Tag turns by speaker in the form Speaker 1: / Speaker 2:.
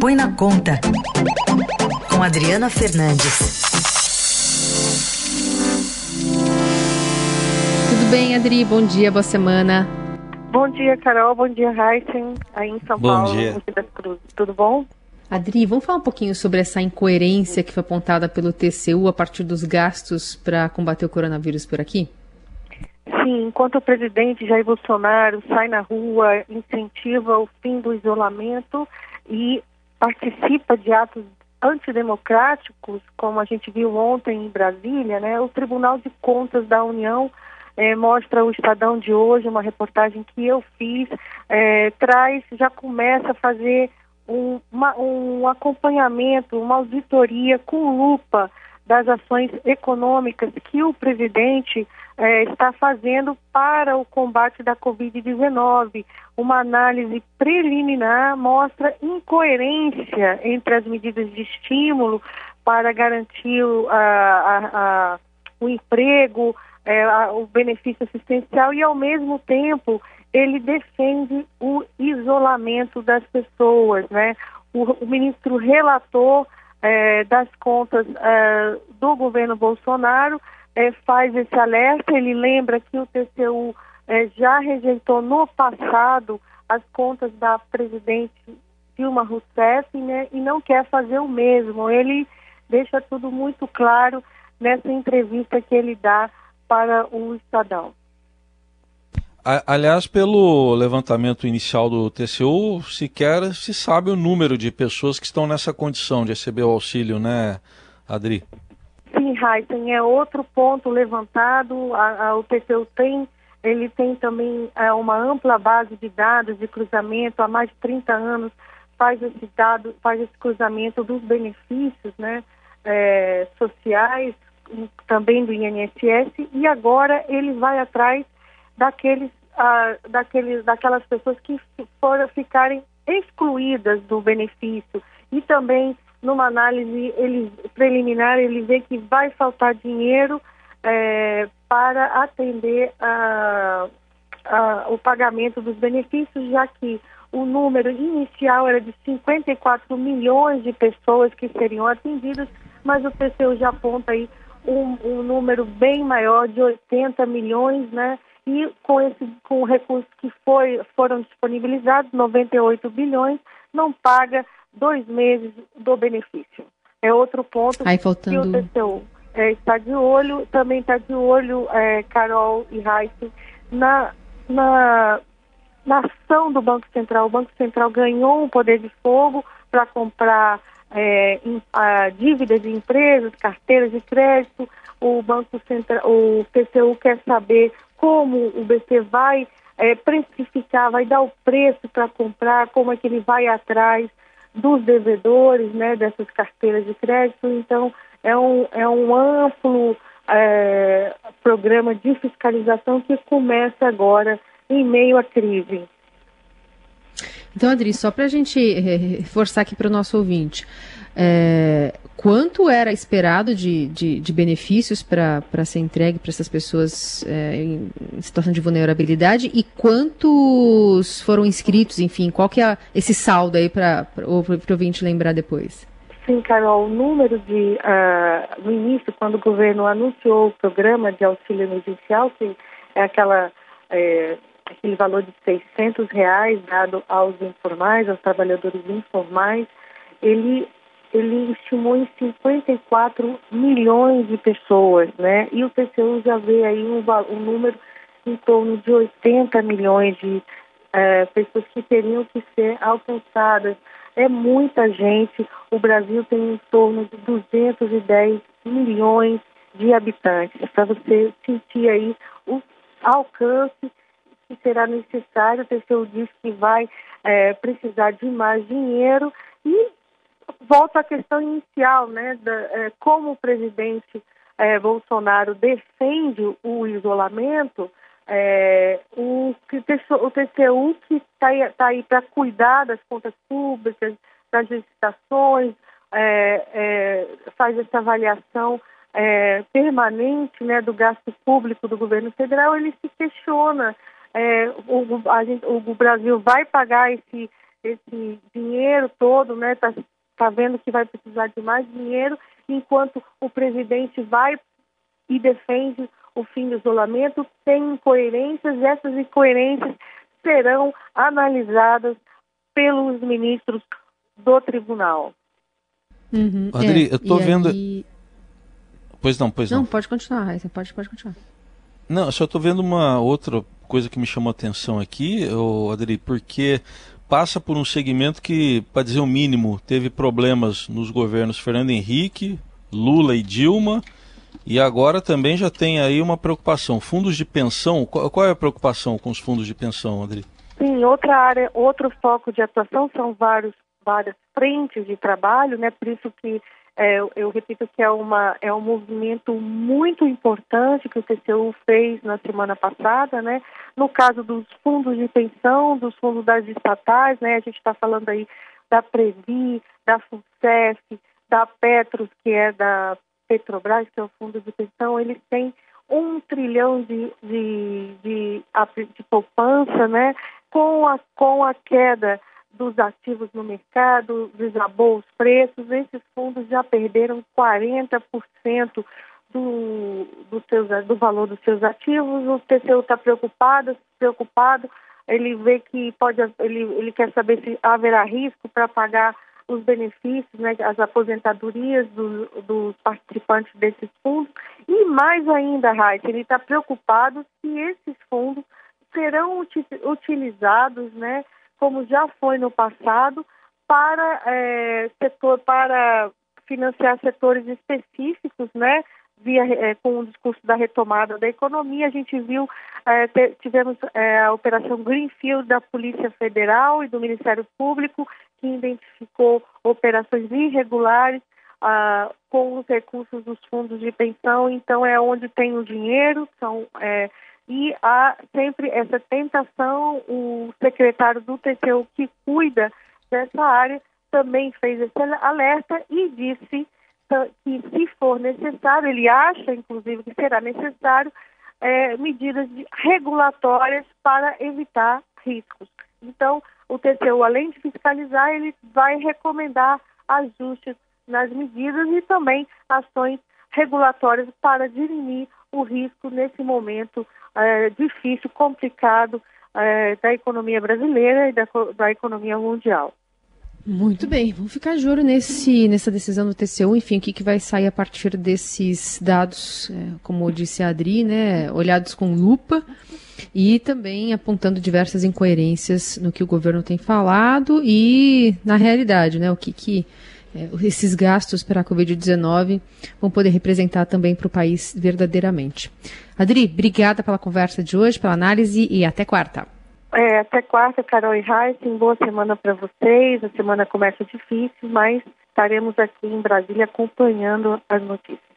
Speaker 1: Põe na Conta, com Adriana Fernandes.
Speaker 2: Tudo bem, Adri? Bom dia, boa semana.
Speaker 3: Bom dia, Carol. Bom dia, Heisen, aí em São
Speaker 4: bom
Speaker 3: Paulo,
Speaker 4: dia.
Speaker 3: das Cruzes. Tudo bom?
Speaker 2: Adri, vamos falar um pouquinho sobre essa incoerência que foi apontada pelo TCU a partir dos gastos para combater o coronavírus por aqui?
Speaker 3: Sim, enquanto o presidente Jair Bolsonaro sai na rua, incentiva o fim do isolamento e participa de atos antidemocráticos, como a gente viu ontem em Brasília, né? O Tribunal de Contas da União eh, mostra o Estadão de hoje, uma reportagem que eu fiz, eh, traz, já começa a fazer um, uma, um acompanhamento, uma auditoria com lupa das ações econômicas que o presidente eh, está fazendo para o combate da Covid-19. Uma análise preliminar mostra incoerência entre as medidas de estímulo para garantir o, a, a, a, o emprego, eh, o benefício assistencial e, ao mesmo tempo, ele defende o isolamento das pessoas, né? O, o ministro relator eh, das contas eh, do governo Bolsonaro eh, faz esse alerta, ele lembra que o TCU já rejeitou no passado as contas da presidente Dilma Rousseff, né? E não quer fazer o mesmo. Ele deixa tudo muito claro nessa entrevista que ele dá para o Estadão.
Speaker 4: Aliás, pelo levantamento inicial do TCU, sequer se sabe o número de pessoas que estão nessa condição de receber o auxílio, né, Adri?
Speaker 3: Sim, Heisen, é outro ponto levantado. A, a, o TCU tem, ele tem também é, uma ampla base de dados de cruzamento, há mais de 30 anos faz esse dado, faz esse cruzamento dos benefícios, né, é, sociais, também do INSS, e agora ele vai atrás daqueles, ah, daqueles, daquelas pessoas que foram ficarem excluídas do benefício e também numa análise ele, preliminar ele vê que vai faltar dinheiro eh, para atender a, a, o pagamento dos benefícios, já que o número inicial era de 54 milhões de pessoas que seriam atendidas, mas o TCU já aponta aí um, um número bem maior de 80 milhões, né? E com esse com o recurso que foi, foram disponibilizados, 98 bilhões, não paga dois meses do benefício. É outro ponto
Speaker 2: Aí, faltando...
Speaker 3: que o TCU é, está de olho, também está de olho, é, Carol e Raíssa, na, na, na ação do Banco Central. O Banco Central ganhou um poder de fogo para comprar é, em, a, dívidas de empresas, carteiras de crédito. O Banco Central, o TCU quer saber como o BC vai é, precificar, vai dar o preço para comprar, como é que ele vai atrás dos devedores, né, dessas carteiras de crédito. Então, é um, é um amplo é, programa de fiscalização que começa agora em meio à crise.
Speaker 2: Então, Adri, só para a gente reforçar aqui para o nosso ouvinte, é, quanto era esperado de, de, de benefícios para ser entregue para essas pessoas é, em situação de vulnerabilidade e quantos foram inscritos, enfim, qual que é esse saldo aí para o ouvinte lembrar depois?
Speaker 3: Sim, Carol, o número de, uh, no início, quando o governo anunciou o programa de auxílio emergencial, que é aquela, é, aquele valor de 600 reais dado aos informais, aos trabalhadores informais, ele ele estimou em 54 milhões de pessoas, né? E o TCU já vê aí um, um número em torno de 80 milhões de é, pessoas que teriam que ser alcançadas. É muita gente. O Brasil tem em torno de 210 milhões de habitantes. Para você sentir aí o alcance que será necessário, o TCU diz que vai é, precisar de mais dinheiro. E volta à questão inicial, né, da, é, como o presidente é, Bolsonaro defende o isolamento, é, o, o TCU que está aí, tá aí para cuidar das contas públicas, das licitações, é, é, faz essa avaliação é, permanente né, do gasto público do governo federal, ele se questiona, o, a gente, o Brasil vai pagar esse esse dinheiro todo, né? Está tá vendo que vai precisar de mais dinheiro, enquanto o presidente vai e defende o fim do isolamento, tem incoerências, e essas incoerências serão analisadas pelos ministros do tribunal.
Speaker 4: Uhum, Adri, é, eu estou vendo. Aí... Pois não, pois não. Não,
Speaker 2: pode continuar, Raíssa, pode, pode continuar.
Speaker 4: Não, só estou vendo uma outra coisa que me chamou a atenção aqui, Adri, porque passa por um segmento que, para dizer o mínimo, teve problemas nos governos Fernando Henrique, Lula e Dilma, e agora também já tem aí uma preocupação. Fundos de pensão, qual, é a preocupação com os fundos de pensão, Adri?
Speaker 3: Sim, outra área, outro foco de atuação são vários, várias frentes de trabalho, né? Por isso que é, eu repito que é, uma, é um movimento muito importante que o TCU fez na semana passada, né? No caso dos fundos de pensão, dos fundos das estatais, né? A gente está falando aí da Previ, da FUNCEF, da Petros, que é da Petrobras, que é o fundo de pensão, eles têm um trilhão de, de, de, de poupança, né? Com a, com a queda dos ativos no mercado, desabou os preços, esses fundos já perderam 40% do, do, seus, do valor dos seus ativos. O TCU está preocupado, preocupado, ele vê que pode, ele, ele quer saber se haverá risco para pagar os benefícios, né, as aposentadorias do, dos participantes desses fundos. E mais ainda, Raíssa, ele está preocupado se esses fundos serão utilizados, né, como já foi no passado, para é, setor, para financiar setores específicos, né? Via, é, com o discurso da retomada da economia, a gente viu, é, tivemos é, a operação Greenfield da Polícia Federal e do Ministério Público, que identificou operações irregulares ah, com os recursos dos fundos de pensão, então é onde tem o dinheiro, são é, e há sempre essa tentação, o secretário do TCU que cuida dessa área também fez esse alerta e disse que se for necessário, ele acha inclusive que será necessário é, medidas regulatórias para evitar riscos. Então, o TCU, além de fiscalizar, ele vai recomendar ajustes nas medidas e também ações regulatórias para dirimir o risco nesse momento é, difícil, complicado é, da economia brasileira e da, da economia mundial.
Speaker 2: Muito bem, vamos ficar de olho nesse, nessa decisão do TCU, enfim, o que, que vai sair a partir desses dados, é, como disse a Adri, né, olhados com lupa e também apontando diversas incoerências no que o governo tem falado e na realidade, né, o que, que esses gastos para a Covid-19 vão poder representar também para o país verdadeiramente. Adri, obrigada pela conversa de hoje, pela análise e até quarta.
Speaker 3: É, até quarta, Carol e Heisen. Boa semana para vocês. A semana começa difícil, mas estaremos aqui em Brasília acompanhando as notícias.